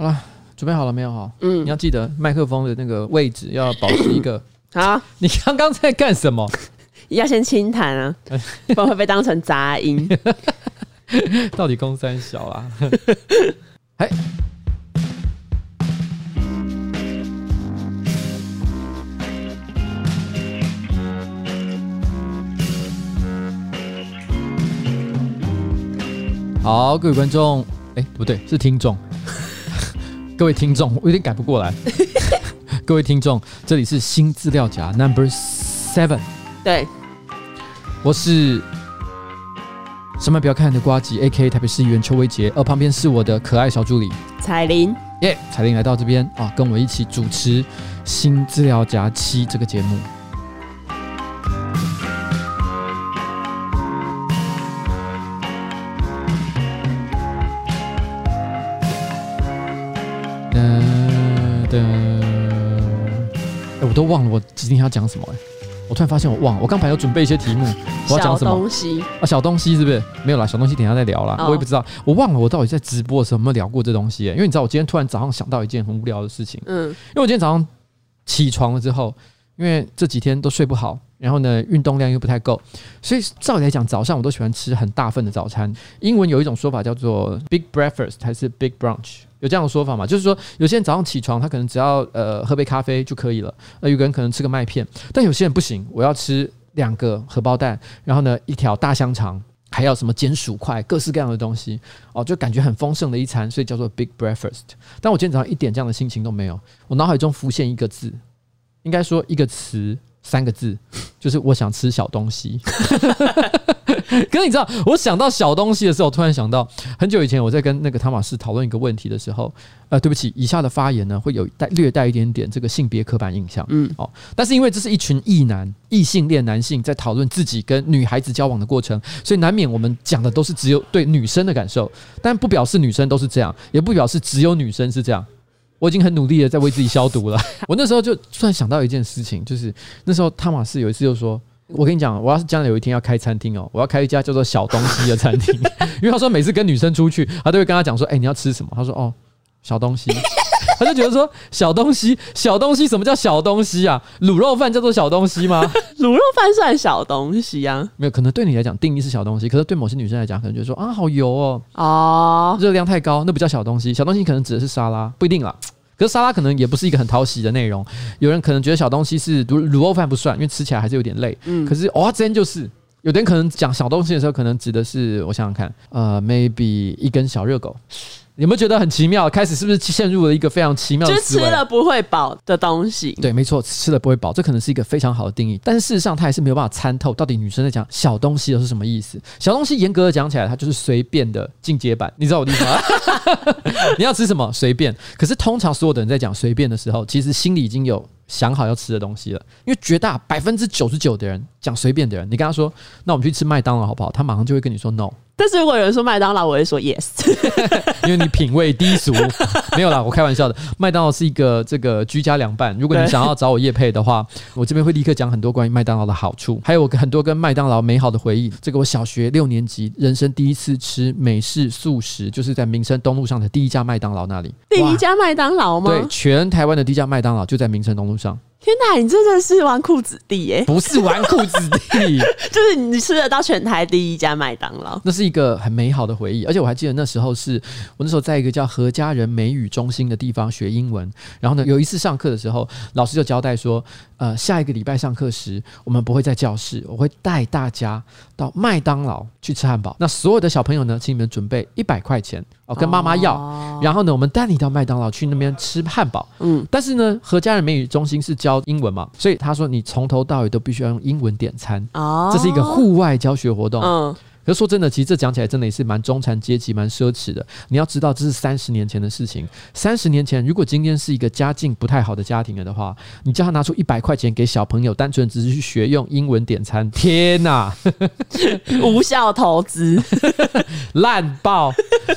好了，准备好了没有？哈，嗯，你要记得麦克风的那个位置要保持一个。好，你刚刚在干什么？要先轻弹啊，不然会被当成杂音。到底公三小啊？哎，好，各位观众，哎，不对，是听众。各位听众，我有点改不过来。各位听众，这里是新资料夹 Number Seven。对。我是什么不要看的瓜吉，A.K.A. 台北市议员邱威杰，而旁边是我的可爱小助理彩玲。耶，彩玲来到这边啊，跟我一起主持《新资料夹七》这个节目。都忘了我今天要讲什么哎。我突然发现我忘了，我刚才有准备一些题目，我要讲什么？小东西啊，小东西是不是？没有啦，小东西等一下再聊啦。Oh. 我也不知道，我忘了我到底在直播的时候有没有聊过这东西、欸。因为你知道，我今天突然早上想到一件很无聊的事情。嗯，因为我今天早上起床了之后，因为这几天都睡不好，然后呢，运动量又不太够，所以照理来讲，早上我都喜欢吃很大份的早餐。英文有一种说法叫做 big breakfast 还是 big brunch？有这样的说法吗？就是说，有些人早上起床，他可能只要呃喝杯咖啡就可以了。那有个人可能吃个麦片，但有些人不行，我要吃。两个荷包蛋，然后呢，一条大香肠，还要什么煎薯块，各式各样的东西哦，就感觉很丰盛的一餐，所以叫做 big breakfast。但我今天早上一点这样的心情都没有，我脑海中浮现一个字，应该说一个词，三个字，就是我想吃小东西。可是你知道，我想到小东西的时候，突然想到很久以前我在跟那个汤马斯讨论一个问题的时候，呃，对不起，以下的发言呢会有带略带一点点这个性别刻板印象，嗯，哦，但是因为这是一群异男、异性恋男性在讨论自己跟女孩子交往的过程，所以难免我们讲的都是只有对女生的感受，但不表示女生都是这样，也不表示只有女生是这样。我已经很努力的在为自己消毒了。我那时候就突然想到一件事情，就是那时候汤马斯有一次就说。我跟你讲，我要是将来有一天要开餐厅哦，我要开一家叫做“小东西”的餐厅，因为他说每次跟女生出去，他都会跟他讲说：“哎，你要吃什么？”他说：“哦，小东西。” 他就觉得说：“小东西，小东西，什么叫小东西啊？卤肉饭叫做小东西吗？卤肉饭算小东西啊？没有，可能对你来讲定义是小东西，可是对某些女生来讲，可能觉得说啊，好油哦，哦，热量太高，那不叫小东西。小东西可能指的是沙拉，不一定啦。可是沙拉可能也不是一个很讨喜的内容，有人可能觉得小东西是卤卤肉饭不算，因为吃起来还是有点累。嗯，可是蚵仔煎就是，有的人可能讲小东西的时候，可能指的是我想想看，呃，maybe 一根小热狗。有没有觉得很奇妙？开始是不是陷入了一个非常奇妙的？就吃了不会饱的东西。对，没错，吃了不会饱，这可能是一个非常好的定义。但是事实上，它还是没有办法参透到底女生在讲小东西的是什么意思。小东西严格的讲起来，它就是随便的进阶版。你知道我的意思吗？你要吃什么随便。可是通常所有的人在讲随便的时候，其实心里已经有想好要吃的东西了。因为绝大百分之九十九的人讲随便的人，你跟他说：“那我们去吃麦当劳好不好？”他马上就会跟你说 “no”。但是如果有人说麦当劳，我会说 yes，因为你品味低俗。没有啦，我开玩笑的。麦当劳是一个这个居家凉拌。如果你想要找我叶配的话，我这边会立刻讲很多关于麦当劳的好处，还有很多跟麦当劳美好的回忆。这个我小学六年级人生第一次吃美式素食，就是在民生东路上的第一家麦当劳那里。第一家麦当劳吗？对，全台湾的第一家麦当劳就在民生东路上。天哪，你真的是纨绔子弟耶！不是纨绔子弟，就是你吃得到全台第一家麦当劳，那是一个很美好的回忆。而且我还记得那时候是我那时候在一个叫何家人美语中心的地方学英文。然后呢，有一次上课的时候，老师就交代说，呃，下一个礼拜上课时，我们不会在教室，我会带大家到麦当劳去吃汉堡。那所有的小朋友呢，请你们准备一百块钱哦，跟妈妈要。哦、然后呢，我们带你到麦当劳去那边吃汉堡。嗯，但是呢，何家人美语中心是教教英文嘛，所以他说你从头到尾都必须要用英文点餐，这是一个户外教学活动。嗯。可是说真的，其实这讲起来真的也是蛮中产阶级、蛮奢侈的。你要知道，这是三十年前的事情。三十年前，如果今天是一个家境不太好的家庭了的话，你叫他拿出一百块钱给小朋友，单纯只是去学用英文点餐，天哪，无效投资，烂爆！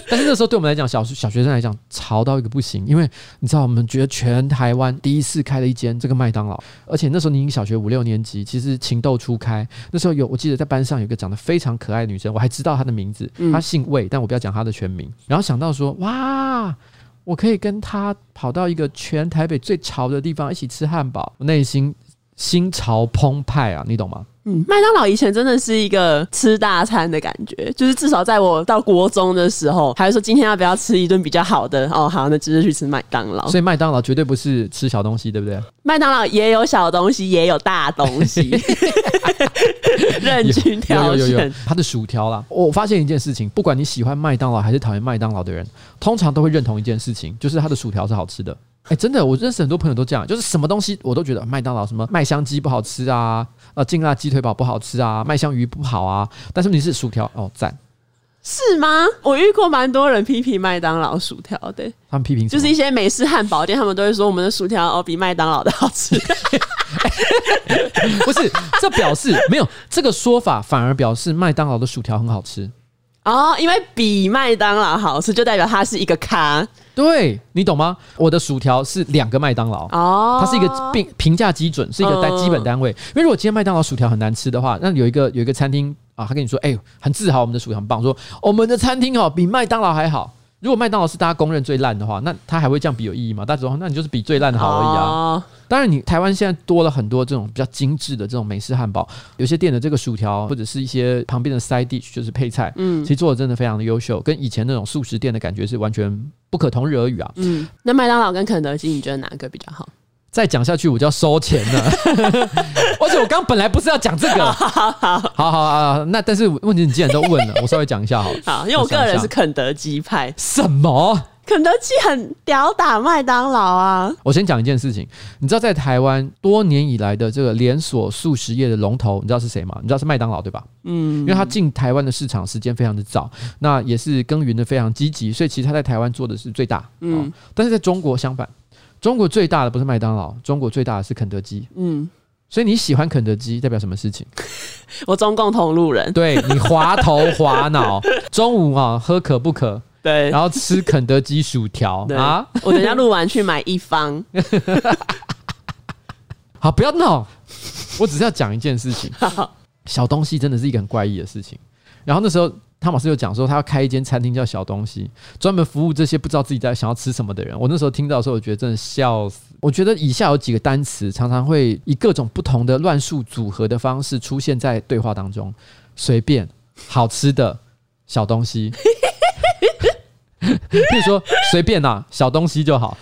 但是那时候对我们来讲，小小学生来讲，潮到一个不行。因为你知道，我们觉得全台湾第一次开了一间这个麦当劳，而且那时候你已经小学五六年级，其实情窦初开。那时候有，我记得在班上有个长得非常可爱的女生，我还知道她的名字，她姓魏，但我不要讲她的全名。然后想到说，哇，我可以跟她跑到一个全台北最潮的地方一起吃汉堡，我内心心潮澎湃啊，你懂吗？嗯，麦当劳以前真的是一个吃大餐的感觉，就是至少在我到国中的时候，还是说今天要不要吃一顿比较好的？哦，好，那直接去吃麦当劳。所以麦当劳绝对不是吃小东西，对不对？麦当劳也有小东西，也有大东西，任君挑选。它的薯条啦，我发现一件事情，不管你喜欢麦当劳还是讨厌麦当劳的人，通常都会认同一件事情，就是它的薯条是好吃的。哎、欸，真的，我认识很多朋友都这样，就是什么东西我都觉得麦当劳什么麦香鸡不好吃啊，呃，劲辣鸡腿堡不好吃啊，麦香鱼不好啊。但是你是薯条哦，赞，是吗？我遇过蛮多人批评麦当劳薯条的，他们批评就是一些美式汉堡店，他们都会说我们的薯条哦比麦当劳的好吃。不是，这表示没有这个说法，反而表示麦当劳的薯条很好吃哦，因为比麦当劳好吃，就代表它是一个咖。对，你懂吗？我的薯条是两个麦当劳哦，它是一个评评价基准，是一个单基本单位。因为如果今天麦当劳薯条很难吃的话，那有一个有一个餐厅啊，他跟你说，哎、欸，很自豪我们的薯条很棒，说我们的餐厅哦比麦当劳还好。如果麦当劳是大家公认最烂的话，那他还会这样比有意义吗？大家说，那你就是比最烂的好而已啊。哦、当然，你台湾现在多了很多这种比较精致的这种美式汉堡，有些店的这个薯条或者是一些旁边的 side dish 就是配菜，嗯，其实做的真的非常的优秀，跟以前那种速食店的感觉是完全不可同日而语啊。嗯，那麦当劳跟肯德基，你觉得哪个比较好？再讲下去我就要收钱了，而且我刚本来不是要讲这个，好 好好，好好啊，那但是问题你既然都问了，我稍微讲一下好了。好，因为我个人是肯德基派。什么？肯德基很屌打麦当劳啊！我先讲一件事情，你知道在台湾多年以来的这个连锁速食业的龙头，你知道是谁吗？你知道是麦当劳对吧？嗯，因为他进台湾的市场时间非常的早，那也是耕耘的非常积极，所以其实他在台湾做的是最大。嗯，但是在中国相反。中国最大的不是麦当劳，中国最大的是肯德基。嗯，所以你喜欢肯德基代表什么事情？我中共同路人。对，你滑头滑脑，中午啊喝可不可？对，然后吃肯德基薯条啊！我等下录完去买一方。好，不要闹，我只是要讲一件事情。小东西真的是一个很怪异的事情。然后那时候。汤马斯又讲说，他要开一间餐厅叫小东西，专门服务这些不知道自己在想要吃什么的人。我那时候听到的时候，我觉得真的笑死。我觉得以下有几个单词常常会以各种不同的乱数组合的方式出现在对话当中：随便、好吃的、小东西。譬如说，随便啦，小东西就好；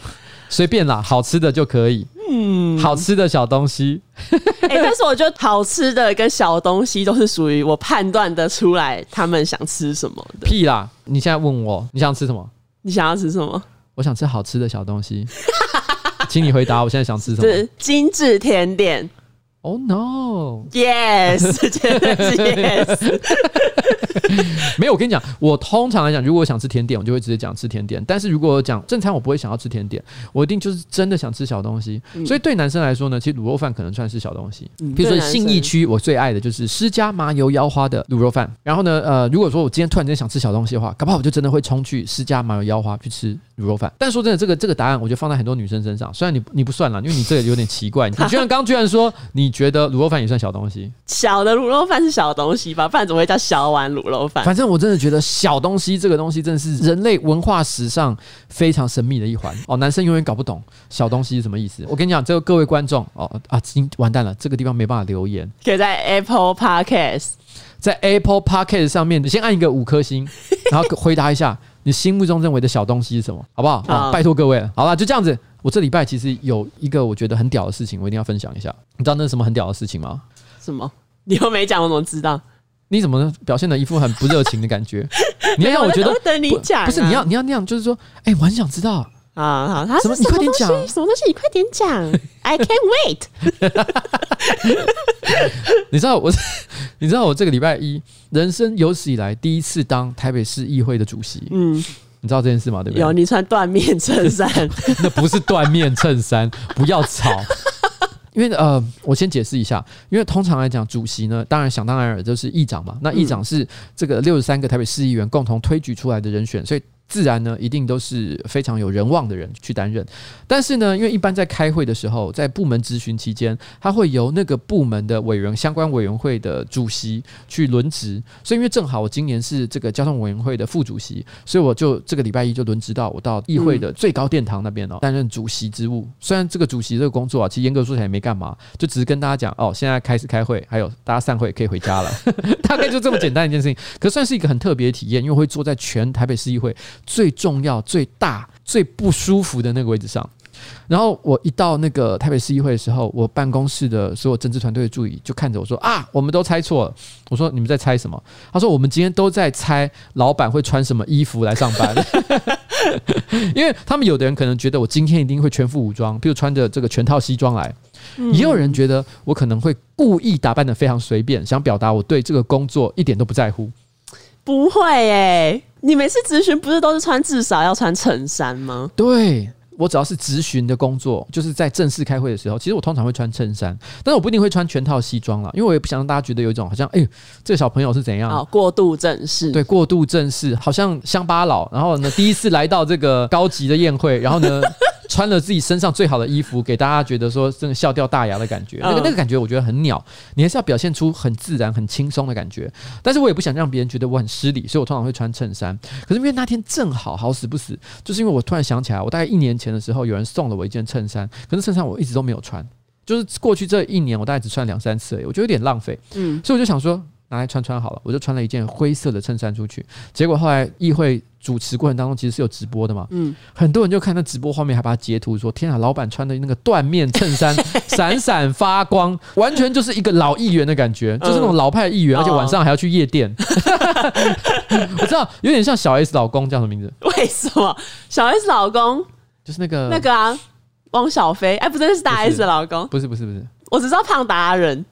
随便啦，好吃的就可以。嗯，好吃的小东西，哎、欸，但是我觉得好吃的跟小东西都是属于我判断得出来他们想吃什么的。屁啦！你现在问我你想吃什么？你想要吃什么？我想吃好吃的小东西，请你回答，我现在想吃什么？是精致甜点。Oh no！Yes，真的是 yes。没有，我跟你讲，我通常来讲，如果我想吃甜点，我就会直接讲吃甜点。但是如果我讲正餐，我不会想要吃甜点，我一定就是真的想吃小东西。嗯、所以对男生来说呢，其实卤肉饭可能算是小东西。比如说信义区，我最爱的就是施家麻油腰花的卤肉饭。然后呢，呃，如果说我今天突然间想吃小东西的话，搞不好我就真的会冲去施家麻油腰花去吃卤肉饭。但说真的，这个这个答案，我觉得放在很多女生身上，虽然你你不算了，因为你这个有点奇怪。你居然刚居然说你。觉得卤肉饭也算小东西，小的卤肉饭是小东西吧？不然怎么会叫小碗卤肉饭？反正我真的觉得小东西这个东西真的是人类文化史上非常神秘的一环哦。男生永远搞不懂小东西是什么意思。我跟你讲，这个各位观众哦啊，已经完蛋了，这个地方没办法留言。可以在 Apple Podcast，在 Apple Podcast 上面，你先按一个五颗星，然后回答一下你心目中认为的小东西是什么，好不好？啊，拜托各位了。好了，就这样子。我这礼拜其实有一个我觉得很屌的事情，我一定要分享一下。你知道那是什么很屌的事情吗？什么？你又没讲，我怎么知道？你怎么表现的一副很不热情的感觉？你要让我觉得等你讲、啊，不是你要你要那样，就是说，哎、欸，我很想知道啊，好，他什么？你快点讲，什么东西？你快点讲，I can't wait。你知道我，你知道我这个礼拜一，人生有史以来第一次当台北市议会的主席。嗯。你知道这件事吗？对不对？有，你穿缎面衬衫，那不是缎面衬衫，不要吵。因为呃，我先解释一下，因为通常来讲，主席呢，当然想当然尔就是议长嘛。那议长是这个六十三个台北市议员共同推举出来的人选，所以自然呢，一定都是非常有人望的人去担任。但是呢，因为一般在开会的时候，在部门咨询期间，他会由那个部门的委员、相关委员会的主席去轮值。所以，因为正好我今年是这个交通委员会的副主席，所以我就这个礼拜一就轮值到我到议会的最高殿堂那边哦，担任主席职务。虽然这个主席这个工作啊，其实严格说起来也没干嘛，就只是跟大家讲哦，现在开始开会，还有大家散会可以回家了，大概就这么简单一件事情。可算是一个很特别的体验，因为会坐在全台北市议会最重要、最大、最不舒服的那个位置上。然后我一到那个台北市议会的时候，我办公室的所有政治团队的助理就看着我说：“啊，我们都猜错了。”我说：“你们在猜什么？”他说：“我们今天都在猜老板会穿什么衣服来上班。”因为他们有的人可能觉得我今天一定会全副武装，比如穿着这个全套西装来；也有人觉得我可能会故意打扮得非常随便，想表达我对这个工作一点都不在乎。不会诶，你每次咨询不是都是穿至少要穿衬衫吗？对。我只要是质询的工作，就是在正式开会的时候，其实我通常会穿衬衫，但是我不一定会穿全套西装了，因为我也不想让大家觉得有一种好像，哎呦，这个小朋友是怎样？哦，过度正式。对，过度正式，好像乡巴佬，然后呢，第一次来到这个高级的宴会，然后呢。穿了自己身上最好的衣服，给大家觉得说真的笑掉大牙的感觉，那个那个感觉我觉得很鸟。你还是要表现出很自然、很轻松的感觉。但是我也不想让别人觉得我很失礼，所以我通常会穿衬衫。可是因为那天正好好死不死，就是因为我突然想起来，我大概一年前的时候，有人送了我一件衬衫，可是衬衫我一直都没有穿，就是过去这一年我大概只穿两三次而已，我觉得有点浪费。嗯，所以我就想说。拿来穿穿好了，我就穿了一件灰色的衬衫出去。结果后来议会主持过程当中，其实是有直播的嘛，嗯，很多人就看那直播画面，还把它截图说：“天啊，老板穿的那个缎面衬衫 闪闪发光，完全就是一个老议员的感觉，就是那种老派议员，而且晚上还要去夜店。嗯” 我知道有点像小 S 老公叫什么名字？为什么小 S 老公就是那个那个啊？汪小菲？哎，不是，是大 S 的老公？不是，不是，不是，我只知道胖达人。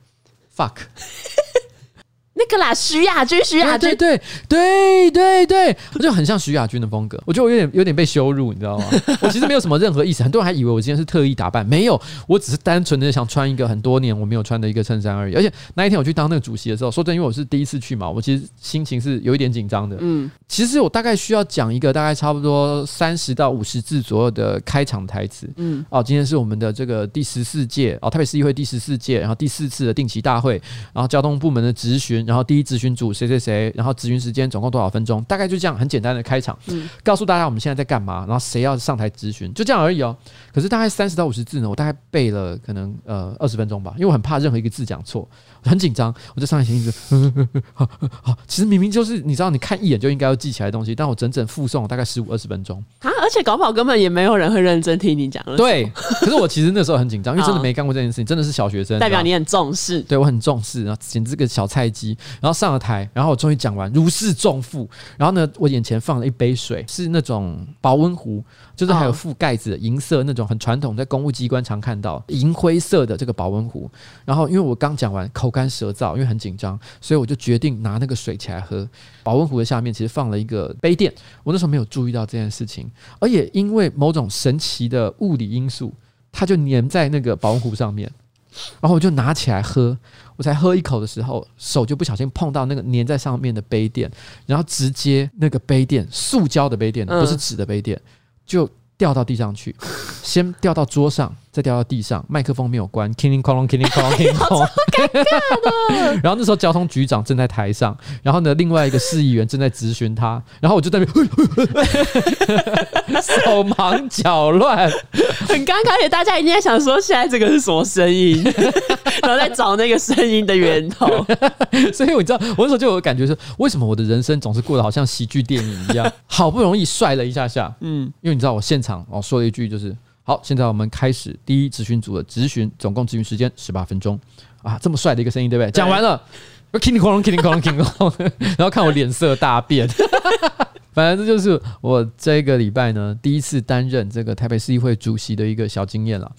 Fuck。那个啦，徐亚军，徐亚军，对对对对对，我就很像徐亚军的风格。我觉得我有点有点被羞辱，你知道吗？我其实没有什么任何意思，很多人还以为我今天是特意打扮，没有，我只是单纯的想穿一个很多年我没有穿的一个衬衫而已。而且那一天我去当那个主席的时候，说真的，因为我是第一次去嘛，我其实心情是有一点紧张的。嗯，其实我大概需要讲一个大概差不多三十到五十字左右的开场台词。嗯，哦，今天是我们的这个第十四届哦，台北市议会第十四届，然后第四次的定期大会，然后交通部门的质询。然后第一咨询组谁谁谁，然后咨询时间总共多少分钟？大概就这样很简单的开场，嗯，告诉大家我们现在在干嘛，然后谁要上台咨询，就这样而已哦。可是大概三十到五十字呢，我大概背了可能呃二十分钟吧，因为我很怕任何一个字讲错，很紧张，我就上台前一直好好，其实明明就是你知道，你看一眼就应该要记起来的东西，但我整整复诵了大概十五二十分钟啊，而且搞不好根本也没有人会认真听你讲了。对，可是我其实那时候很紧张，因为真的没干过这件事情，真的是小学生，代表你很重视，对我很重视，然后简直个小菜鸡，然后。上了台，然后我终于讲完，如释重负。然后呢，我眼前放了一杯水，是那种保温壶，就是还有覆盖子银色那种很传统，在公务机关常看到银灰色的这个保温壶。然后因为我刚讲完，口干舌燥，因为很紧张，所以我就决定拿那个水起来喝。保温壶的下面其实放了一个杯垫，我那时候没有注意到这件事情，而也因为某种神奇的物理因素，它就粘在那个保温壶上面。然后我就拿起来喝，我才喝一口的时候，手就不小心碰到那个粘在上面的杯垫，然后直接那个杯垫，塑胶的杯垫，不是纸的杯垫，就掉到地上去，先掉到桌上。再掉到地上，麦克风没有关，killing calling killing calling killing calling，然后那时候交通局长正在台上，然后呢，另外一个市议员正在质询他，然后我就在那边 手忙脚乱，很尴尬，而且大家一定在想说，现在这个是什么声音，然后在找那个声音的源头。所以我知道，我那时候就有感觉说，为什么我的人生总是过得好像喜剧电影一样，好不容易帅了一下下，嗯，因为你知道我现场哦说了一句就是。好，现在我们开始第一咨询组的咨询，总共咨询时间十八分钟啊，这么帅的一个声音，对不对？讲完了，king kong king kong king kong，然后看我脸色大变，反正这就是我这个礼拜呢第一次担任这个台北市议会主席的一个小经验了。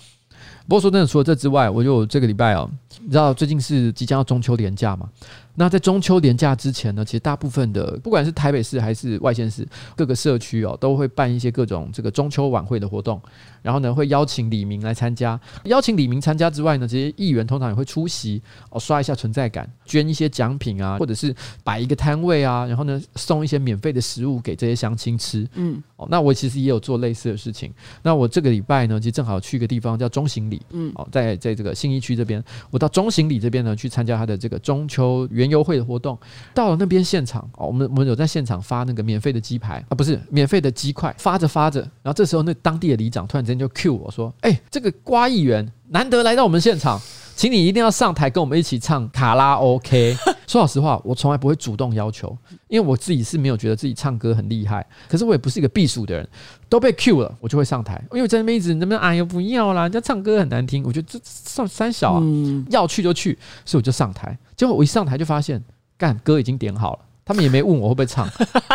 不过说真的，除了这之外，我就这个礼拜哦，你知道最近是即将要中秋连假嘛？那在中秋连假之前呢，其实大部分的不管是台北市还是外县市各个社区哦，都会办一些各种这个中秋晚会的活动，然后呢会邀请李明来参加。邀请李明参加之外呢，这些议员通常也会出席哦，刷一下存在感，捐一些奖品啊，或者是摆一个摊位啊，然后呢送一些免费的食物给这些乡亲吃。嗯，哦，那我其实也有做类似的事情。那我这个礼拜呢，其实正好去一个地方叫中行里，嗯，哦，在在这个信义区这边，我到中行里这边呢去参加他的这个中秋园游会的活动。到了那边现场，哦，我们我们有在现场发那个免费的鸡排啊，不是免费的鸡块，发着发着，然后这时候那当地的里长突然间就 cue 我说：“哎、这个瓜议员难得来到我们现场。”请你一定要上台跟我们一起唱卡拉 OK。说老实话，我从来不会主动要求，因为我自己是没有觉得自己唱歌很厉害。可是我也不是一个避暑的人，都被 cue 了，我就会上台。因为在那边一直能不能哎呀不要啦，人家唱歌很难听。我觉得这上三小啊，要去就去，所以我就上台。结果我一上台就发现，干歌已经点好了，他们也没问我会不会唱，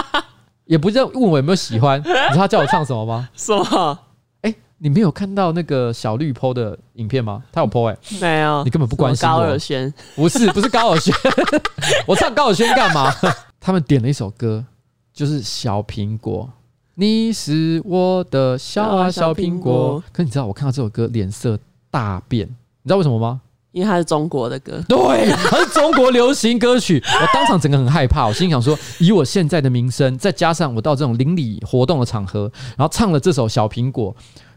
也不是问我有没有喜欢。你知道他叫我唱什么吗？什么？你没有看到那个小绿 po 的影片吗？他有 po 哎、欸，没有，你根本不关心我。高尔宣不是不是高尔宣，我唱高尔宣干嘛？他们点了一首歌，就是小苹果，你是我的小啊小苹果。可你知道，我看到这首歌脸色大变，你知道为什么吗？因为它是中国的歌，对，它是中国流行歌曲。我当场整个很害怕，我心想说，以我现在的名声，再加上我到这种邻里活动的场合，然后唱了这首小苹果。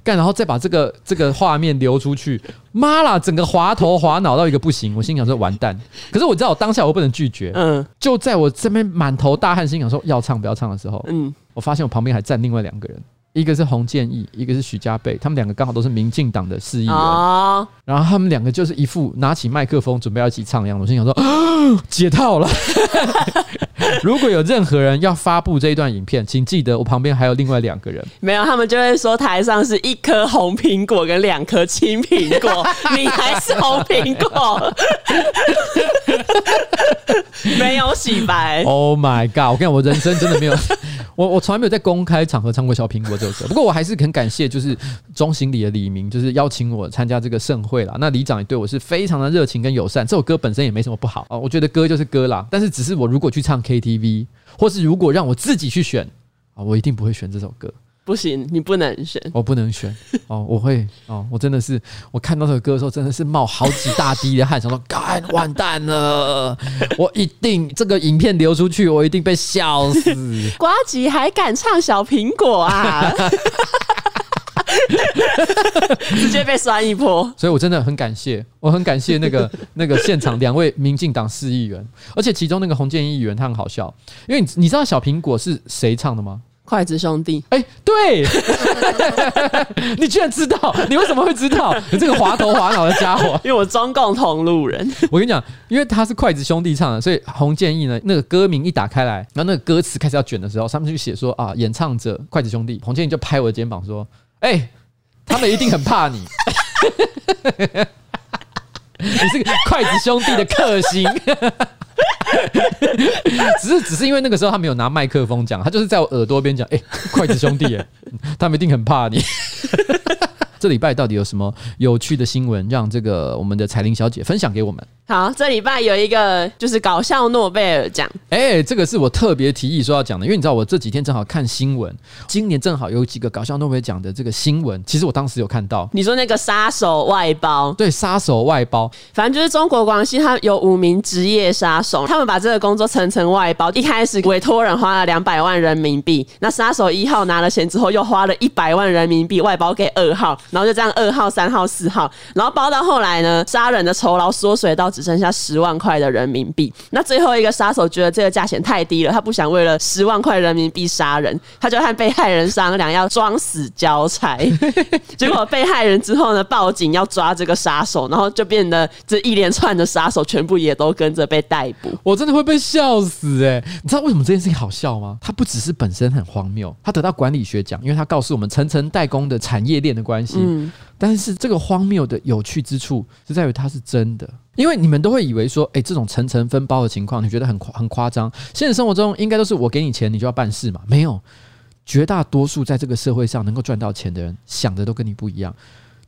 干，然后再把这个这个画面流出去，妈啦，整个滑头滑脑到一个不行，我心想说完蛋。可是我知道我当下我不能拒绝，嗯，就在我这边满头大汗，心想说要唱不要唱的时候，嗯，我发现我旁边还站另外两个人。一个是洪建义，一个是许家贝，他们两个刚好都是民进党的市议员，哦、然后他们两个就是一副拿起麦克风准备要一起唱一样。我心想说，解套了。如果有任何人要发布这一段影片，请记得我旁边还有另外两个人。没有，他们就会说台上是一颗红苹果跟两颗青苹果，你还是红苹果，没有洗白。Oh my god！我跟你讲，我人生真的没有。我我从来没有在公开场合唱过《小苹果》这首歌，不过我还是很感谢，就是中心里的李明，就是邀请我参加这个盛会啦。那里长也对我是非常的热情跟友善。这首歌本身也没什么不好啊，我觉得歌就是歌啦。但是只是我如果去唱 KTV，或是如果让我自己去选啊，我一定不会选这首歌。不行，你不能选，我不能选哦。我会哦，我真的是，我看到这首歌的时候，真的是冒好几大滴的汗，想说，干完蛋了，我一定这个影片流出去，我一定被笑死。瓜吉还敢唱小苹果啊？直接被酸一波。所以我真的很感谢，我很感谢那个那个现场两位民进党市议员，而且其中那个洪建议员他很好笑，因为你你知道小苹果是谁唱的吗？筷子兄弟，哎，对，你居然知道？你为什么会知道？你这个滑头滑脑的家伙！因为我中共同路人。我跟你讲，因为他是筷子兄弟唱的，所以洪建义呢，那个歌名一打开来，然后那个歌词开始要卷的时候，上面就写说啊，演唱者筷子兄弟。洪建义就拍我的肩膀说：“哎，他们一定很怕你，你是个筷子兄弟的克星。” 只是只是因为那个时候他没有拿麦克风讲，他就是在我耳朵边讲，哎，筷子兄弟，哎，他们一定很怕你。这礼拜到底有什么有趣的新闻，让这个我们的彩玲小姐分享给我们？好，这礼拜有一个就是搞笑诺贝尔奖，哎、欸，这个是我特别提议说要讲的，因为你知道我这几天正好看新闻，今年正好有几个搞笑诺贝尔奖的这个新闻，其实我当时有看到。你说那个杀手外包，对，杀手外包，反正就是中国广西，他有五名职业杀手，他们把这个工作层层外包，一开始委托人花了两百万人民币，那杀手一号拿了钱之后，又花了一百万人民币外包给二号，然后就这样二号、三号、四号，然后包到后来呢，杀人的酬劳缩水到。只剩下十万块的人民币。那最后一个杀手觉得这个价钱太低了，他不想为了十万块人民币杀人，他就和被害人商量要装死交差。结果被害人之后呢，报警要抓这个杀手，然后就变得这一连串的杀手全部也都跟着被逮捕。我真的会被笑死哎、欸！你知道为什么这件事情好笑吗？它不只是本身很荒谬，它得到管理学奖，因为它告诉我们层层代工的产业链的关系。嗯，但是这个荒谬的有趣之处是在于它是真的。因为你们都会以为说，哎，这种层层分包的情况，你觉得很夸很夸张。现实生活中，应该都是我给你钱，你就要办事嘛？没有，绝大多数在这个社会上能够赚到钱的人，想的都跟你不一样。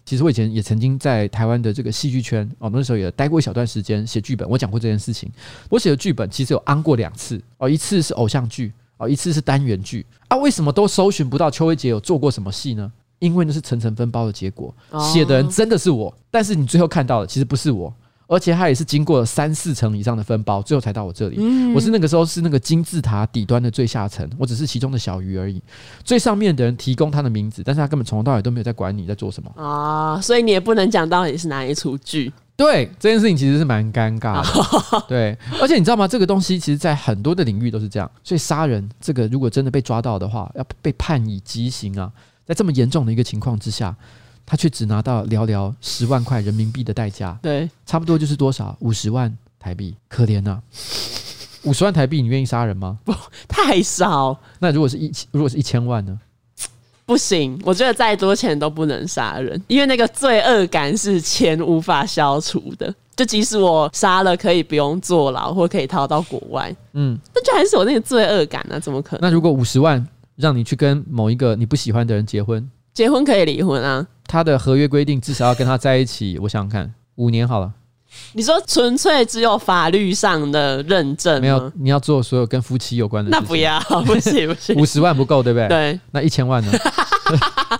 其实我以前也曾经在台湾的这个戏剧圈哦，那时候也待过一小段时间写剧本。我讲过这件事情，我写的剧本其实有安过两次哦，一次是偶像剧哦，一次是单元剧啊。为什么都搜寻不到邱威杰有做过什么戏呢？因为那是层层分包的结果，写的人真的是我，但是你最后看到的其实不是我。而且它也是经过了三四层以上的分包，最后才到我这里。嗯、我是那个时候是那个金字塔底端的最下层，我只是其中的小鱼而已。最上面的人提供他的名字，但是他根本从头到尾都没有在管你在做什么啊，所以你也不能讲到底是哪一出剧。对，这件事情其实是蛮尴尬的。对，而且你知道吗？这个东西其实在很多的领域都是这样。所以杀人这个如果真的被抓到的话，要被判以极刑啊，在这么严重的一个情况之下。他却只拿到寥寥十万块人民币的代价，对，差不多就是多少？五十万台币，可怜呐！五十万台币，你愿意杀人吗？不，太少。那如果是一千，如果是一千万呢？不行，我觉得再多钱都不能杀人，因为那个罪恶感是钱无法消除的。就即使我杀了，可以不用坐牢，或可以逃到国外，嗯，那就还是有那个罪恶感呢？怎么可能？那如果五十万让你去跟某一个你不喜欢的人结婚？结婚可以离婚啊？他的合约规定至少要跟他在一起，我想想看，五年好了。你说纯粹只有法律上的认证？没有，你要做所有跟夫妻有关的事。那不要，不行不行。五十万不够，对不对？对。那一千万呢？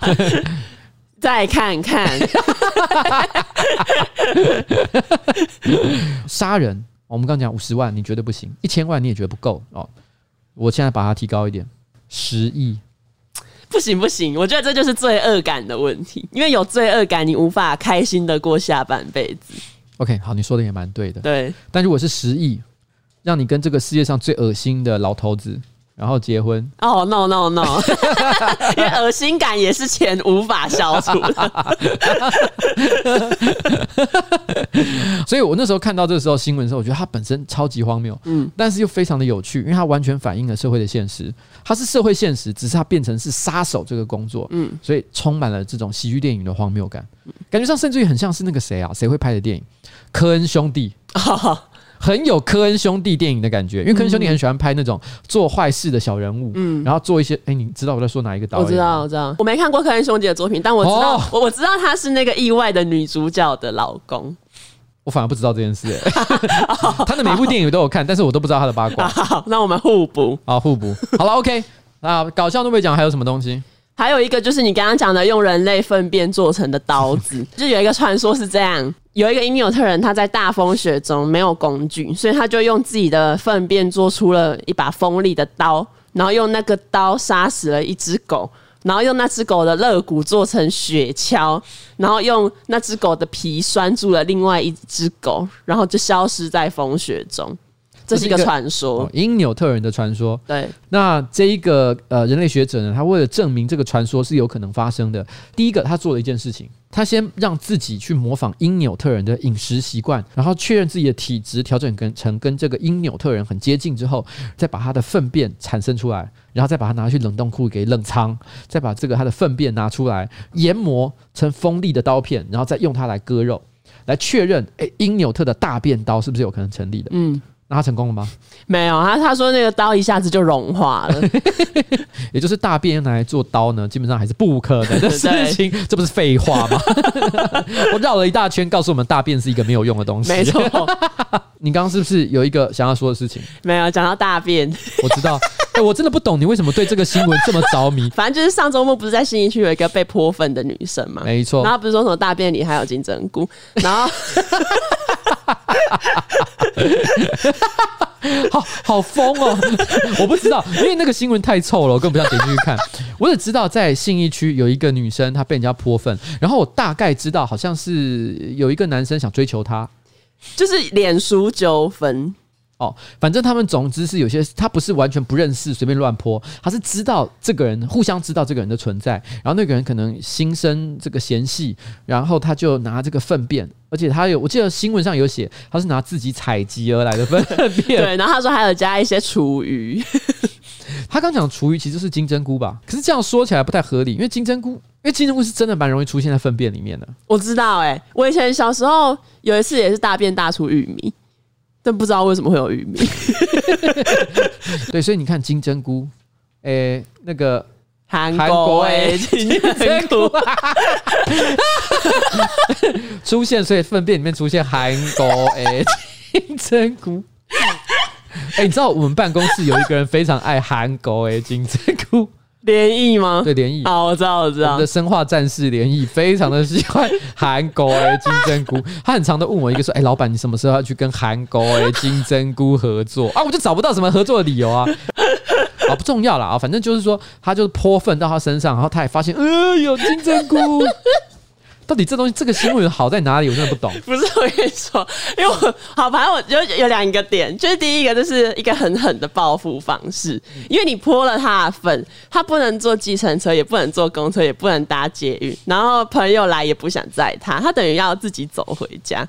再看看。杀人，我们刚讲五十万，你觉得不行？一千万你也觉得不够哦？我现在把它提高一点，十亿。不行不行，我觉得这就是罪恶感的问题，因为有罪恶感，你无法开心的过下半辈子。OK，好，你说的也蛮对的。对，但如果是十亿，让你跟这个世界上最恶心的老头子。然后结婚哦、oh,，no no no，因为恶心感也是钱无法消除的。所以我那时候看到这个时候新闻的时候，我觉得它本身超级荒谬，嗯，但是又非常的有趣，因为它完全反映了社会的现实。它是社会现实，只是它变成是杀手这个工作，嗯，所以充满了这种喜剧电影的荒谬感，感觉上甚至于很像是那个谁啊，谁会拍的电影？科恩兄弟。很有科恩兄弟电影的感觉，因为科恩兄弟很喜欢拍那种做坏事的小人物，嗯，然后做一些，哎，你知道我在说哪一个导演？我知道，我知道，我没看过科恩兄弟的作品，但我知道，哦、我我知道他是那个意外的女主角的老公。我反而不知道这件事，哎，他的每部电影我都有看，但是我都不知道他的八卦。好，那我们互补，啊互补。好了，OK，那搞笑都没讲，还有什么东西？还有一个就是你刚刚讲的用人类粪便做成的刀子，就有一个传说是这样：有一个因纽特人，他在大风雪中没有工具，所以他就用自己的粪便做出了一把锋利的刀，然后用那个刀杀死了一只狗，然后用那只狗的肋骨做成雪橇，然后用那只狗的皮拴住了另外一只狗，然后就消失在风雪中。这是一个传说，因纽特人的传说。对，那这一个呃人类学者呢，他为了证明这个传说是有可能发生的，第一个他做了一件事情，他先让自己去模仿因纽特人的饮食习惯，然后确认自己的体质调整跟成跟这个因纽特人很接近之后，再把他的粪便产生出来，然后再把它拿去冷冻库给冷藏，再把这个他的粪便拿出来研磨成锋利的刀片，然后再用它来割肉，来确认诶因纽特的大便刀是不是有可能成立的？嗯。那他成功了吗？没有，他他说那个刀一下子就融化了，也就是大便用来做刀呢，基本上还是不可能的事情，这不是废话吗？我绕了一大圈，告诉我们大便是一个没有用的东西。没错，你刚刚是不是有一个想要说的事情？没有，讲到大便，我知道。哎、欸，我真的不懂你为什么对这个新闻这么着迷。反正就是上周末不是在新一区有一个被泼粪的女生嘛？没错。然后不是说什么大便里还有金针菇，然后。好好疯哦！我不知道，因为那个新闻太臭了，我更不想点进去看。我只知道在信义区有一个女生，她被人家泼粪，然后我大概知道好像是有一个男生想追求她，就是脸熟纠纷。哦，反正他们总之是有些，他不是完全不认识，随便乱泼，他是知道这个人，互相知道这个人的存在，然后那个人可能心生这个嫌隙，然后他就拿这个粪便，而且他有，我记得新闻上有写，他是拿自己采集而来的粪便，对，然后他说还有加一些厨余，他刚讲厨余其实是金针菇吧，可是这样说起来不太合理，因为金针菇，因为金针菇是真的蛮容易出现在粪便里面的，我知道、欸，哎，我以前小时候有一次也是大便大出玉米。但不知道为什么会有玉米，对，所以你看金针菇，诶、欸，那个韩国诶，金针菇出现，所以粪便里面出现韩国诶，金针菇。哎、欸，你知道我们办公室有一个人非常爱韩国诶，金针菇。连毅吗？对，连毅。哦，我知道，我知道。我们的生化战士联谊非常的喜欢韩国的金针菇，他很常的问我一个说：“哎、欸，老板，你什么时候要去跟韩国的 金针菇合作啊？”我就找不到什么合作的理由啊。啊，不重要了啊，反正就是说，他就是泼粪到他身上，然后他也发现，呃，有金针菇。到底这东西这个新闻好在哪里？我真的不懂。不是我跟你说，因为我好，反正我就有两个点，就是第一个就是一个狠狠的报复方式，因为你泼了他的粪，他不能坐计程车，也不能坐公车，也不能搭捷运，然后朋友来也不想载他，他等于要自己走回家。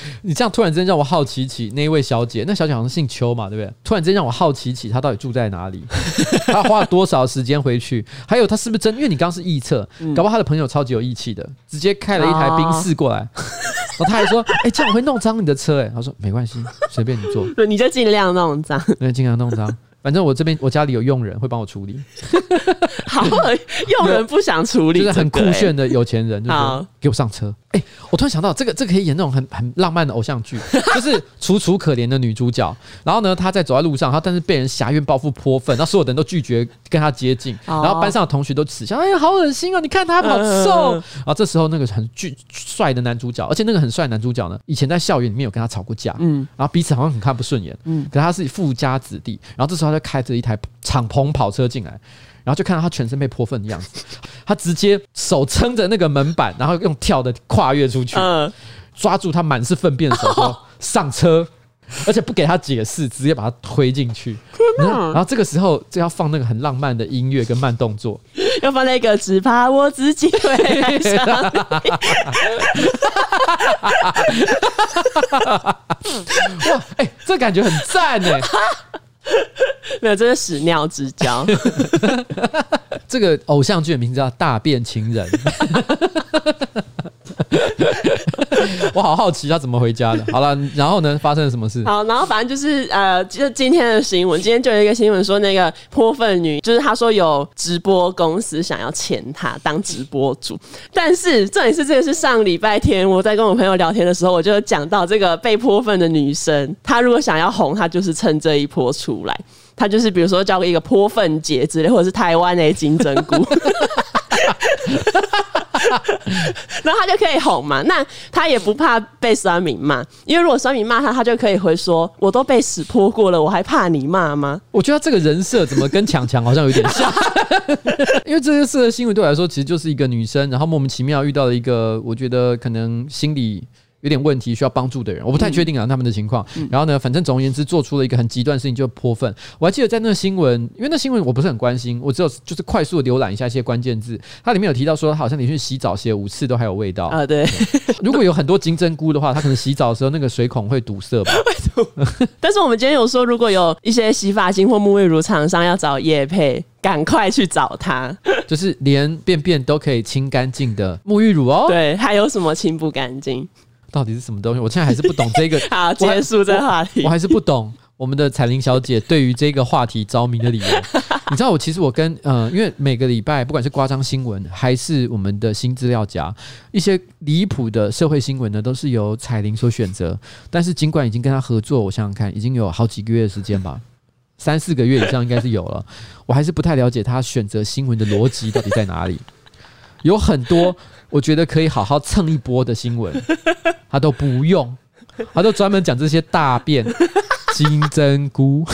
你这样突然之间让我好奇起那一位小姐，那小姐好像姓邱嘛，对不对？突然之间让我好奇起她到底住在哪里，她花了多少时间回去，还有她是不是真？因为你刚刚是臆测，搞不好她的朋友超级有义气的，直接开了一台宾士过来，然后她还说：“ 哎、欸，这样我会弄脏你的车。”哎，她说：“没关系，随便你做。”对，你就尽量弄脏，对，尽量弄脏。反正我这边我家里有佣人会帮我处理。好，佣人不想处理，就是很酷炫的有钱人，就是给我上车。哎、欸，我突然想到，这个这个可以演那种很很浪漫的偶像剧，就是楚楚可怜的女主角。然后呢，她在走在路上，她但是被人挟怨报复泼粪，然后所有人都拒绝跟她接近。然后班上的同学都耻笑：“哎呀，好恶心哦！你看她好瘦。”然后这时候那个很巨帅的男主角，而且那个很帅男主角呢，以前在校园里面有跟他吵过架，嗯，然后彼此好像很看不顺眼，嗯，可是他是富家子弟。然后这时候他就开着一台敞篷跑车进来。然后就看到他全身被泼粪的样子，他直接手撑着那个门板，然后用跳的跨越出去，抓住他满是粪便的手说 上车，而且不给他解释，直接把他推进去。然后这个时候就要放那个很浪漫的音乐跟慢动作，要放那个只怕我自己会爱上你。哇，哎，这感觉很赞哎。没有，这是屎尿之交。这个偶像剧的名字叫《大便情人》。我好好奇他怎么回家的。好了，然后呢，发生了什么事？好，然后反正就是呃，就今天的新闻，今天就有一个新闻说，那个泼粪女，就是她说有直播公司想要签她当直播主，但是这也是这个是上礼拜天我在跟我朋友聊天的时候，我就讲到这个被泼粪的女生，她如果想要红，她就是趁这一波出来，她就是比如说叫一个泼粪姐之类，或者是台湾的金针菇。然后他就可以哄嘛，那他也不怕被酸民骂，因为如果酸民骂他，他就可以回说：“我都被屎泼过了，我还怕你骂吗？”我觉得这个人设怎么跟强强好像有点像，因为这次的新闻对我来说，其实就是一个女生，然后莫名其妙遇到了一个，我觉得可能心理。有点问题需要帮助的人，我不太确定啊他们的情况。嗯、然后呢，反正总而言之，做出了一个很极端的事情，就是泼粪。我还记得在那个新闻，因为那新闻我不是很关心，我只有就是快速的浏览一下一些关键字。它里面有提到说，好像你去洗澡洗了五次都还有味道啊。对，如果有很多金针菇的话，它可能洗澡的时候那个水孔会堵塞吧。但是我们今天有说，如果有一些洗发精或沐浴乳厂商要找叶配，赶快去找他。就是连便便都可以清干净的沐浴乳哦。对，还有什么清不干净？到底是什么东西？我现在还是不懂这个。好，结束这个话题我。我还是不懂我们的彩玲小姐对于这个话题着迷的理由。你知道，我其实我跟呃，因为每个礼拜不管是夸张新闻，还是我们的新资料夹，一些离谱的社会新闻呢，都是由彩玲所选择。但是尽管已经跟她合作，我想想看，已经有好几个月的时间吧，三四个月以上应该是有了。我还是不太了解他选择新闻的逻辑到底在哪里。有很多。我觉得可以好好蹭一波的新闻，他都不用，他都专门讲这些大便 金针菇。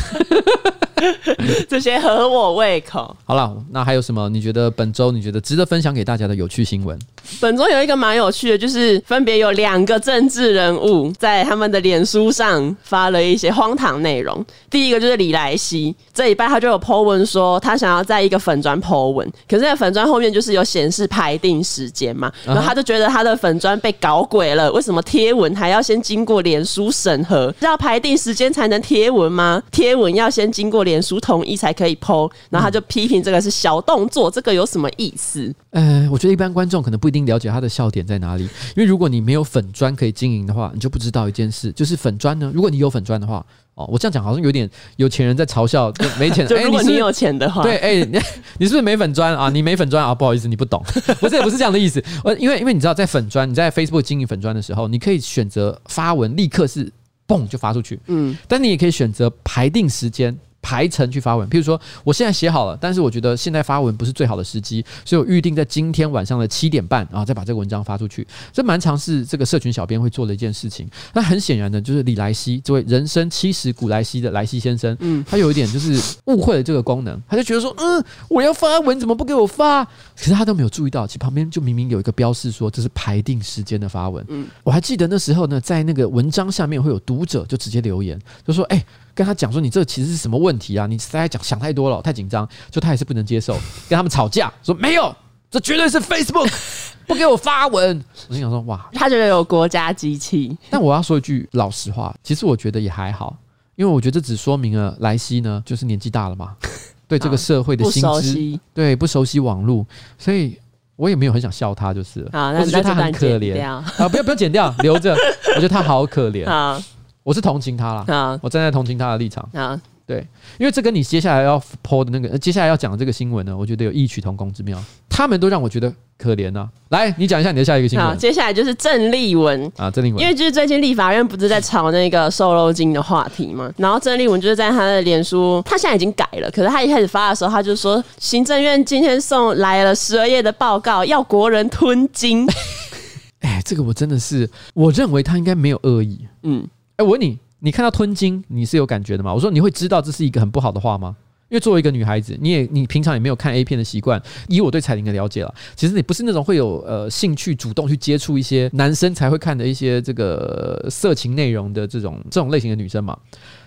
这些合我胃口。好了，那还有什么？你觉得本周你觉得值得分享给大家的有趣新闻？本周有一个蛮有趣的，就是分别有两个政治人物在他们的脸书上发了一些荒唐内容。第一个就是李莱西，这礼拜他就有 po 文说他想要在一个粉砖 po 文，可是在粉砖后面就是有显示排定时间嘛，然后他就觉得他的粉砖被搞鬼了，为什么贴文还要先经过脸书审核？要排定时间才能贴文吗？贴文要先经过脸。脸书同意才可以 po，然后他就批评这个是小动作，这个有什么意思？呃，我觉得一般观众可能不一定经了解他的笑点在哪里。因为如果你没有粉砖可以经营的话，你就不知道一件事，就是粉砖呢。如果你有粉砖的话，哦，我这样讲好像有点有钱人在嘲笑没钱。就 如果你有钱的话，对，哎，你你是不是没粉砖啊？你没粉砖啊？不好意思，你不懂，不是不是这样的意思。我，因为因为你知道，在粉砖，你在 Facebook 经营粉砖的时候，你可以选择发文立刻是嘣就发出去，嗯，但你也可以选择排定时间。排程去发文，譬如说，我现在写好了，但是我觉得现在发文不是最好的时机，所以我预定在今天晚上的七点半啊，再把这个文章发出去。这蛮常是这个社群小编会做的一件事情。那很显然的，就是李莱西这位人生七十古来稀的莱西先生，嗯，他有一点就是误会了这个功能，他就觉得说，嗯，我要发文怎么不给我发？可是他都没有注意到，其实旁边就明明有一个标示说这是排定时间的发文。嗯，我还记得那时候呢，在那个文章下面会有读者就直接留言，就说，哎。跟他讲说，你这其实是什么问题啊？你实在讲想太多了，太紧张，就他也是不能接受，跟他们吵架，说没有，这绝对是 Facebook 不给我发文。我心想说，哇，他觉得有国家机器。但我要说一句老实话，其实我觉得也还好，因为我觉得这只说明了莱西呢，就是年纪大了嘛，对这个社会的心知，对不熟悉网络，所以我也没有很想笑他，就是我只觉得他很可怜啊，不要不要剪掉，留着，我觉得他好可怜啊。我是同情他啦，啊、我站在同情他的立场。啊、对，因为这跟你接下来要 po 的那个，接下来要讲的这个新闻呢，我觉得有异曲同工之妙。他们都让我觉得可怜啊。来，你讲一下你的下一个新闻。好，接下来就是郑丽文啊，郑丽文，因为就是最近立法院不是在炒那个瘦肉精的话题嘛，然后郑丽文就是在他的脸书，他现在已经改了，可是他一开始发的时候，他就说行政院今天送来了十二页的报告，要国人吞金。哎，这个我真的是，我认为他应该没有恶意。嗯。哎，我问你，你看到吞金，你是有感觉的吗？我说你会知道这是一个很不好的话吗？因为作为一个女孩子，你也你平常也没有看 A 片的习惯。以我对彩玲的了解了，其实你不是那种会有呃兴趣主动去接触一些男生才会看的一些这个色情内容的这种这种类型的女生嘛。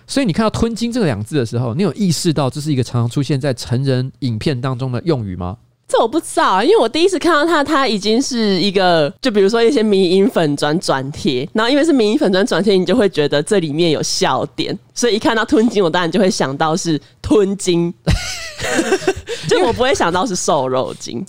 所以你看到吞金这个两字的时候，你有意识到这是一个常常出现在成人影片当中的用语吗？这我不知道啊，因为我第一次看到他，他已经是一个，就比如说一些迷因粉转转贴，然后因为是迷因粉转转贴，你就会觉得这里面有笑点，所以一看到吞金，我当然就会想到是吞金，就我不会想到是瘦肉精。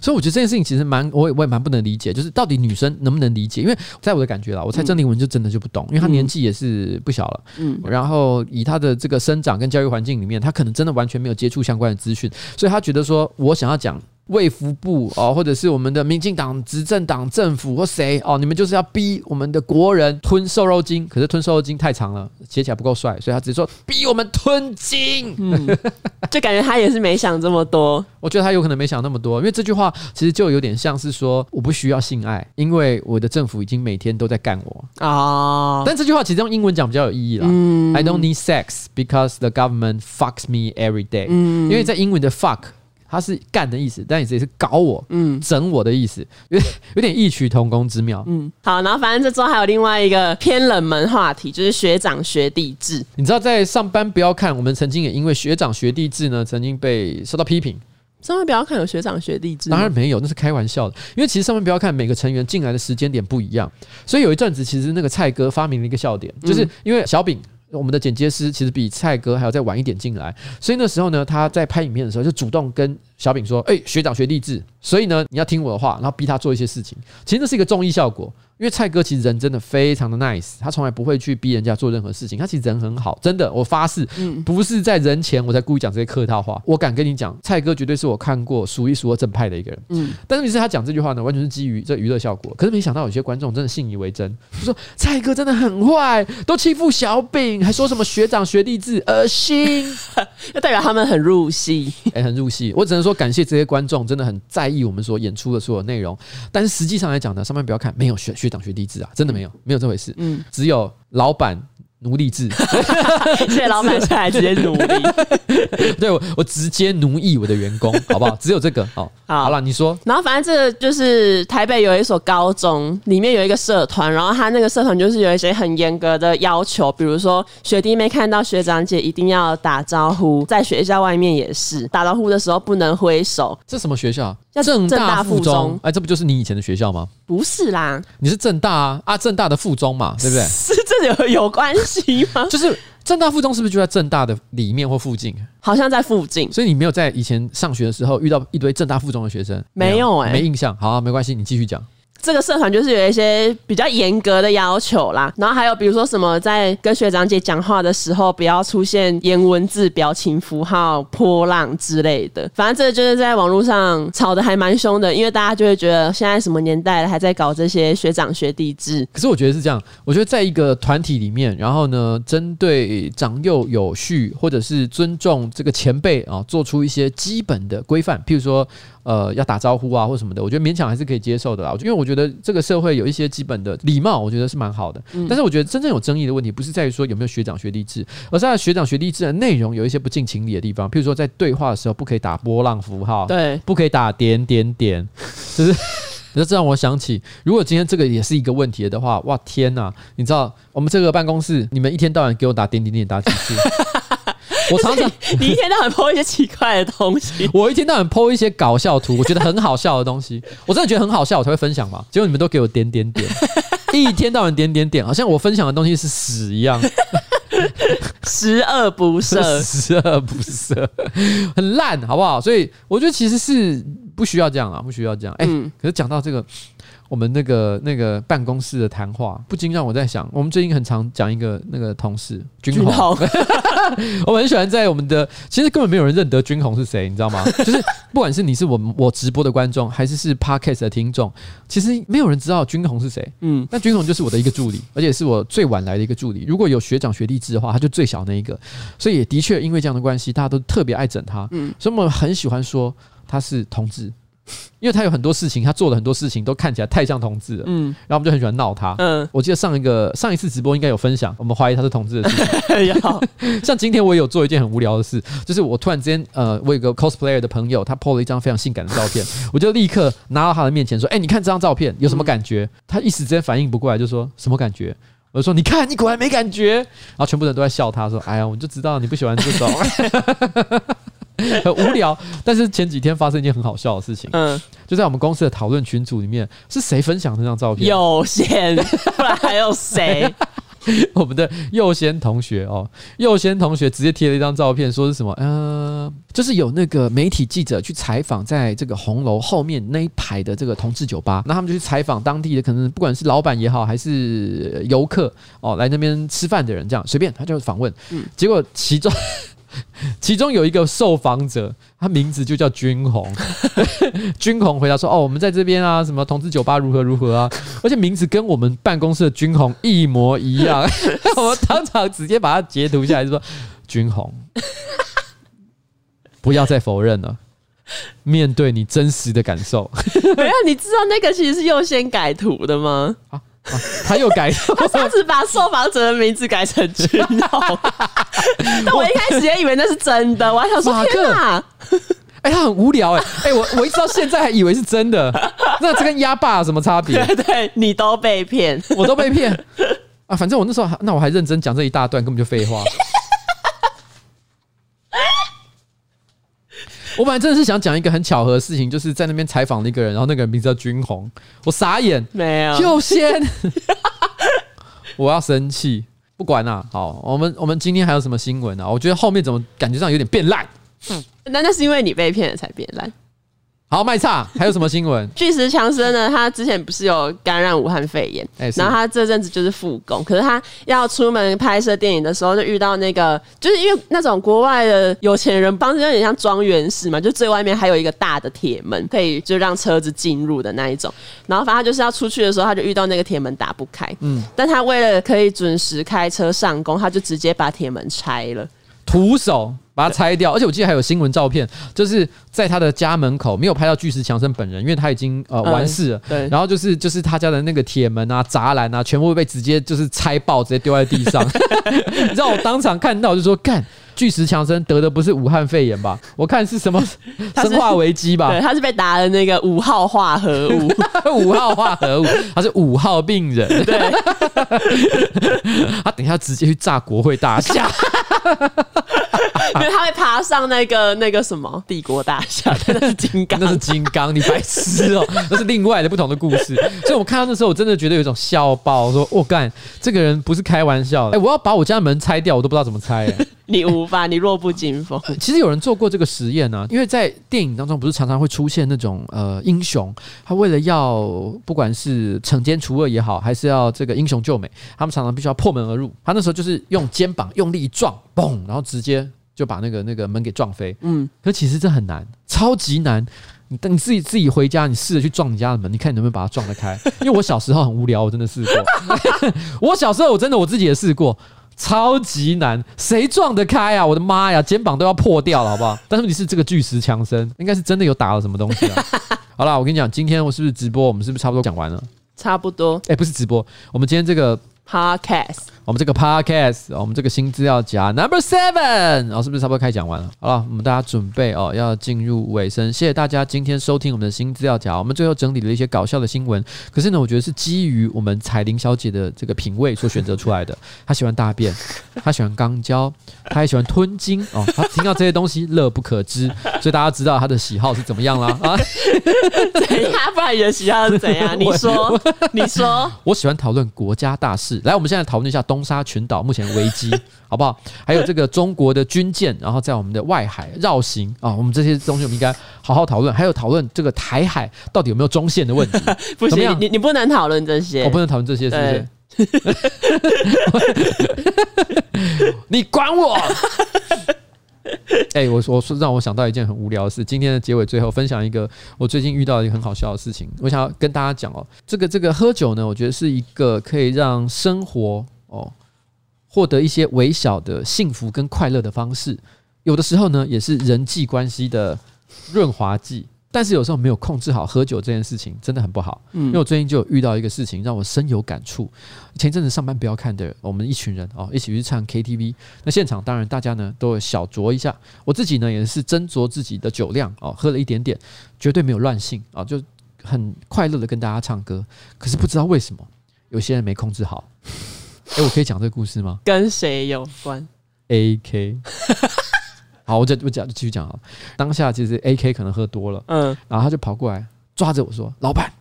所以我觉得这件事情其实蛮，我也我也蛮不能理解，就是到底女生能不能理解？因为在我的感觉啦，我猜郑丽文就真的就不懂，因为她年纪也是不小了，嗯，然后以她的这个生长跟教育环境里面，她可能真的完全没有接触相关的资讯，所以她觉得说我想要讲。卫福部哦，或者是我们的民进党执政党政府或谁哦，你们就是要逼我们的国人吞瘦肉精，可是吞瘦肉精太长了，写起来不够帅，所以他只是说逼我们吞金，嗯，就感觉他也是没想这么多。我觉得他有可能没想那么多，因为这句话其实就有点像是说我不需要性爱，因为我的政府已经每天都在干我啊。哦，但这句话其实用英文讲比较有意义啦。嗯，I don't need sex because the government fucks me every day。嗯，因为在英文的 fuck。他是干的意思，但也是也是搞我，嗯，整我的意思，有点有点异曲同工之妙，嗯。好，然后反正这周还有另外一个偏冷门话题，就是学长学弟制。你知道，在上班不要看，我们曾经也因为学长学弟制呢，曾经被受到批评。上班不要看有学长学弟制？当然没有，那是开玩笑的。因为其实上班不要看每个成员进来的时间点不一样，所以有一阵子其实那个蔡哥发明了一个笑点，就是因为小饼。我们的剪接师其实比蔡哥还要再晚一点进来，所以那时候呢，他在拍影片的时候就主动跟小饼说：“哎，学长学弟制，所以呢，你要听我的话，然后逼他做一些事情。其实那是一个综艺效果。”因为蔡哥其实人真的非常的 nice，他从来不会去逼人家做任何事情，他其实人很好，真的，我发誓，不是在人前我才故意讲这些客套话。我敢跟你讲，蔡哥绝对是我看过数一数二正派的一个人。嗯，但是你是他讲这句话呢，完全是基于这娱乐效果。可是没想到有些观众真的信以为真，就说蔡哥真的很坏，都欺负小饼，还说什么学长学弟制，恶心，那代表他们很入戏，哎，很入戏。我只能说感谢这些观众，真的很在意我们所演出的所有内容。但是实际上来讲呢，上面不要看，没有学学。学长学弟制啊，真的没有，没有这回事。嗯，只有老板奴隶制，所以老板下来直接奴隶。对，我我直接奴役我的员工，好不好？只有这个。哦，好了，你说。然后反正这个就是台北有一所高中，里面有一个社团，然后他那个社团就是有一些很严格的要求，比如说学弟妹看到学长姐一定要打招呼，在学校外面也是打招呼的时候不能挥手。这什么学校？政大附中，哎，这不就是你以前的学校吗？不是啦，你是政大啊，啊，政大的附中嘛，对不对？是这有有关系吗？就是正大附中是不是就在正大的里面或附近？好像在附近，所以你没有在以前上学的时候遇到一堆正大附中的学生？没有哎、欸，没印象。好、啊，没关系，你继续讲。这个社团就是有一些比较严格的要求啦，然后还有比如说什么，在跟学长姐讲话的时候，不要出现颜文字、表情符号、波浪之类的。反正这个就是在网络上吵得还蛮凶的，因为大家就会觉得现在什么年代了，还在搞这些学长学弟制。可是我觉得是这样，我觉得在一个团体里面，然后呢，针对长幼有序，或者是尊重这个前辈啊，做出一些基本的规范，譬如说。呃，要打招呼啊，或什么的，我觉得勉强还是可以接受的啦。因为我觉得这个社会有一些基本的礼貌，我觉得是蛮好的。但是我觉得真正有争议的问题，不是在于说有没有学长学弟制，而是在学长学弟制的内容有一些不近情理的地方。譬如说，在对话的时候，不可以打波浪符号，对，不可以打点点点，就是，这让我想起，如果今天这个也是一个问题的话，哇，天哪！你知道我们这个办公室，你们一天到晚给我打点点点，打几次？我常常你一天到晚 po 一些奇怪的东西，我一天到晚 po 一些搞笑图，我觉得很好笑的东西，我真的觉得很好笑，我才会分享嘛。结果你们都给我点点点，一天到晚点点点，好像我分享的东西是屎一样，十恶不 赦，十恶不赦，很烂，好不好？所以我觉得其实是不需要这样啊，不需要这样。哎、欸，可是讲到这个。我们那个那个办公室的谈话，不禁让我在想，我们最近很常讲一个那个同事君红，我们很喜欢在我们的，其实根本没有人认得君红是谁，你知道吗？就是不管是你是我们我直播的观众，还是是 Podcast 的听众，其实没有人知道君红是谁。嗯，那君红就是我的一个助理，而且是我最晚来的一个助理。如果有学长学弟制的话，他就最小那一个，所以也的确因为这样的关系，大家都特别爱整他。嗯，所以我们很喜欢说他是同志。因为他有很多事情，他做的很多事情都看起来太像同志了，嗯，然后我们就很喜欢闹他，嗯，我记得上一个上一次直播应该有分享，我们怀疑他是同志的事情，像今天我也有做一件很无聊的事，就是我突然之间，呃，我有个 cosplayer 的朋友，他 po 了一张非常性感的照片，我就立刻拿到他的面前说，哎，你看这张照片有什么感觉？他一时之间反应不过来，就说什么感觉？我就说你看，你果然没感觉，然后全部人都在笑他，说，哎呀，我就知道你不喜欢这种。很无聊，但是前几天发生一件很好笑的事情。嗯，就在我们公司的讨论群组里面，是谁分享这张照片？佑先，不然还有谁？我们的佑先同学哦，佑先同学直接贴了一张照片，说是什么？呃，就是有那个媒体记者去采访，在这个红楼后面那一排的这个同志酒吧，那他们就去采访当地的，可能不管是老板也好，还是游客哦，来那边吃饭的人，这样随便他就访问。嗯，结果其中。其中有一个受访者，他名字就叫君红。君红回答说：“哦，我们在这边啊，什么同志酒吧如何如何啊，而且名字跟我们办公室的君红一模一样。”我们当场直接把它截图下来，就说：“君红，不要再否认了，面对你真实的感受。”没有，你知道那个其实是优先改图的吗？啊啊、他又改，他上次把受访者的名字改成君宏，但我一开始也以为那是真的，我还想说天哪，哎、欸，他很无聊哎、欸，哎、欸，我我一直到现在还以为是真的，那这跟鸭爸有什么差别？对，对你都被骗，我都被骗。啊！反正我那时候，那我还认真讲这一大段，根本就废话。我本来真的是想讲一个很巧合的事情，就是在那边采访了一个人，然后那个人名字叫君宏，我傻眼，没有，就先，我要生气，不管啦、啊，好，我们我们今天还有什么新闻啊？我觉得后面怎么感觉上有点变烂？嗯，难道是因为你被骗了才变烂。好，麦差还有什么新闻？巨石强森呢？他之前不是有感染武汉肺炎，欸、然后他这阵子就是复工。可是他要出门拍摄电影的时候，就遇到那个，就是因为那种国外的有钱人，当时有点像庄园式嘛，就最外面还有一个大的铁门，可以就让车子进入的那一种。然后反正他就是要出去的时候，他就遇到那个铁门打不开。嗯，但他为了可以准时开车上工，他就直接把铁门拆了，徒手。把它拆掉，而且我记得还有新闻照片，就是在他的家门口没有拍到巨石强森本人，因为他已经呃完事了。对，然后就是就是他家的那个铁门啊、栅栏啊，全部被直接就是拆爆，直接丢在地上。你知道我当场看到就说：“干，巨石强森得的不是武汉肺炎吧？我看是什么生化危机吧？”对，他是被打的那个五号化合物，五号化合物，他是五号病人。对，他等一下直接去炸国会大厦。因为他会爬上那个那个什么帝国大厦，那是金刚，那是金刚，你白痴哦，那是另外的不同的故事。所以我看到那时候，我真的觉得有一种笑爆，我说我干、哦，这个人不是开玩笑的。哎，我要把我家门拆掉，我都不知道怎么拆。你无法，你弱不禁风。其实有人做过这个实验呢、啊，因为在电影当中不是常常会出现那种呃英雄，他为了要不管是惩奸除恶也好，还是要这个英雄救美，他们常常必须要破门而入。他那时候就是用肩膀用力一撞，嘣，然后直接就把那个那个门给撞飞。嗯，可其实这很难，超级难。你等你自己自己回家，你试着去撞你家的门，你看你能不能把它撞得开？因为我小时候很无聊，我真的试过。我小时候我真的我自己也试过。超级难，谁撞得开啊？我的妈呀，肩膀都要破掉了，好不好？但是问题是这个巨石强森应该是真的有打了什么东西啊。好了，我跟你讲，今天我是不是直播？我们是不是差不多讲完了？差不多。哎，不是直播，我们今天这个。Podcast，我们这个 Podcast，我们这个新资料夹 Number Seven，哦是不是差不多开讲完了？好了，我们大家准备哦，要进入尾声。谢谢大家今天收听我们的新资料夹。我们最后整理了一些搞笑的新闻，可是呢，我觉得是基于我们彩玲小姐的这个品味所选择出来的。她喜欢大便，她喜欢肛交，她还喜欢吞金哦。她听到这些东西乐不可支，所以大家知道她的喜好是怎么样啦啊？怎样？不然你的喜好是怎样？你说，你说，我喜欢讨论国家大事。来，我们现在讨论一下东沙群岛目前的危机，好不好？还有这个中国的军舰，然后在我们的外海绕行啊，我们这些东西我们应该好好讨论。还有讨论这个台海到底有没有中线的问题？不行，你你不能讨论这些，我不能讨论这些，是不是？你管我！哎、欸，我我说让我想到一件很无聊的事。今天的结尾最后分享一个我最近遇到一个很好笑的事情，我想要跟大家讲哦。这个这个喝酒呢，我觉得是一个可以让生活哦获得一些微小的幸福跟快乐的方式。有的时候呢，也是人际关系的润滑剂。但是有时候没有控制好喝酒这件事情，真的很不好。嗯，因为我最近就有遇到一个事情，让我深有感触。前阵子上班不要看的，我们一群人哦，一起去唱 KTV。那现场当然大家呢都有小酌一下，我自己呢也是斟酌自己的酒量哦，喝了一点点，绝对没有乱性啊，就很快乐的跟大家唱歌。可是不知道为什么，有些人没控制好。哎，我可以讲这个故事吗？跟谁有关？AK。好，我再我讲，继续讲啊。当下其实 AK 可能喝多了，嗯，然后他就跑过来抓着我说：“老板，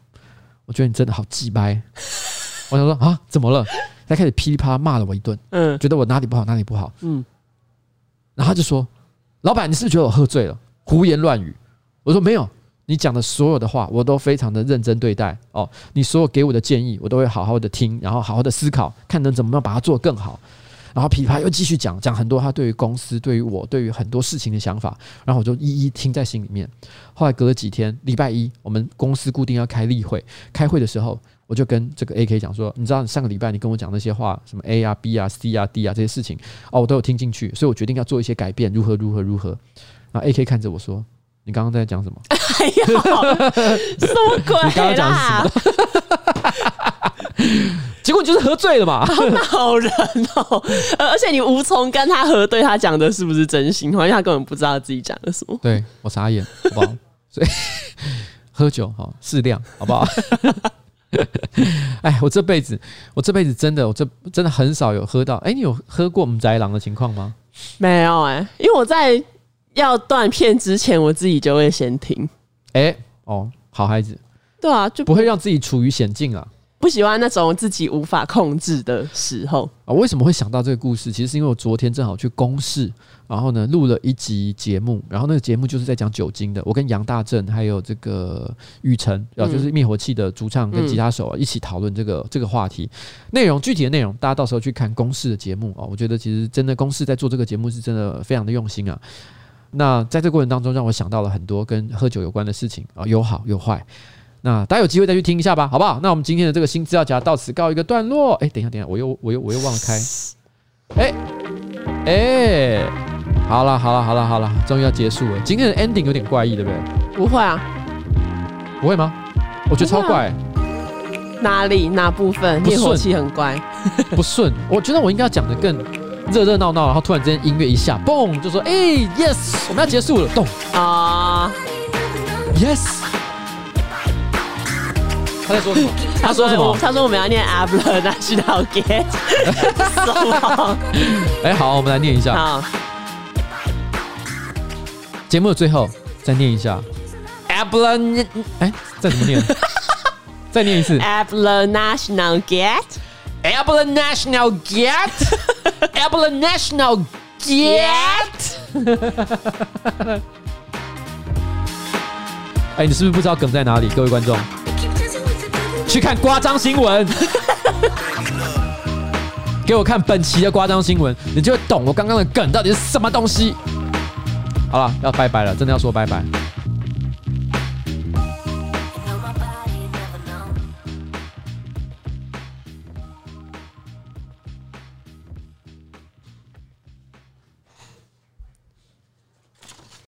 我觉得你真的好鸡掰。”我想说啊，怎么了？他开始噼里啪啦骂了我一顿，嗯，觉得我哪里不好哪里不好，嗯。然后他就说：“老板，你是不是觉得我喝醉了，胡言乱语？”我说：“没有，你讲的所有的话我都非常的认真对待哦。你所有给我的建议我都会好好的听，然后好好的思考，看能怎么样把它做得更好。”然后琵琶又继续讲讲很多他对于公司、对于我、对于很多事情的想法，然后我就一一听在心里面。后来隔了几天，礼拜一我们公司固定要开例会，开会的时候我就跟这个 AK 讲说：“你知道你上个礼拜你跟我讲那些话，什么 A 啊、B 啊、C 啊、D 啊这些事情哦，我都有听进去，所以我决定要做一些改变，如何如何如何。”然后 AK 看着我说：“你刚刚在讲什么？哎呀，什么鬼？你刚刚讲什么？” 就是喝醉了嘛？好恼人哦！而且你无从跟他核对他讲的是不是真心话，因为他根本不知道自己讲的什么。对，我傻眼，好不好？所以喝酒哈适量，好不好？哎，我这辈子，我这辈子真的，我这真的很少有喝到。哎，你有喝过母宅狼的情况吗？没有哎，因为我在要断片之前，我自己就会先停。哎，哦，好孩子，对啊，就不会让自己处于险境啊。不喜欢那种自己无法控制的时候啊！为什么会想到这个故事？其实是因为我昨天正好去公视，然后呢录了一集节目，然后那个节目就是在讲酒精的。我跟杨大正还有这个雨辰，然后就是灭火器的主唱跟吉他手啊，一起讨论这个这个话题。内容具体的内容，大家到时候去看公视的节目啊！我觉得其实真的公视在做这个节目是真的非常的用心啊。那在这个过程当中，让我想到了很多跟喝酒有关的事情啊，有好有坏。那大家有机会再去听一下吧，好不好？那我们今天的这个新资料夹到此告一个段落。哎，等一下，等一下，我又我又我又忘了开。哎哎，好了好了好了好了，终于要结束了。今天的 ending 有点怪异，对不对？不会啊，不会吗？我觉得超怪。哪里哪部分？灭火器很乖，不顺。我觉得我应该要讲的更热热闹闹，然后突然之间音乐一下，嘣，就说哎，yes，我们要结束了，动啊，yes。他在说什么？他说什么？他说我们要念 Abla National 么？哎，好，我们来念一下。好。节目的最后再念一下，Apple，哎，再怎么念？再念一次，Apple National Get，Apple National Get，Apple National Get。哎，你是不是不知道梗在哪里？各位观众，去看夸张新闻，给我看本期的夸张新闻，你就会懂我刚刚的梗到底是什么东西。好了，要拜拜了，真的要说拜拜。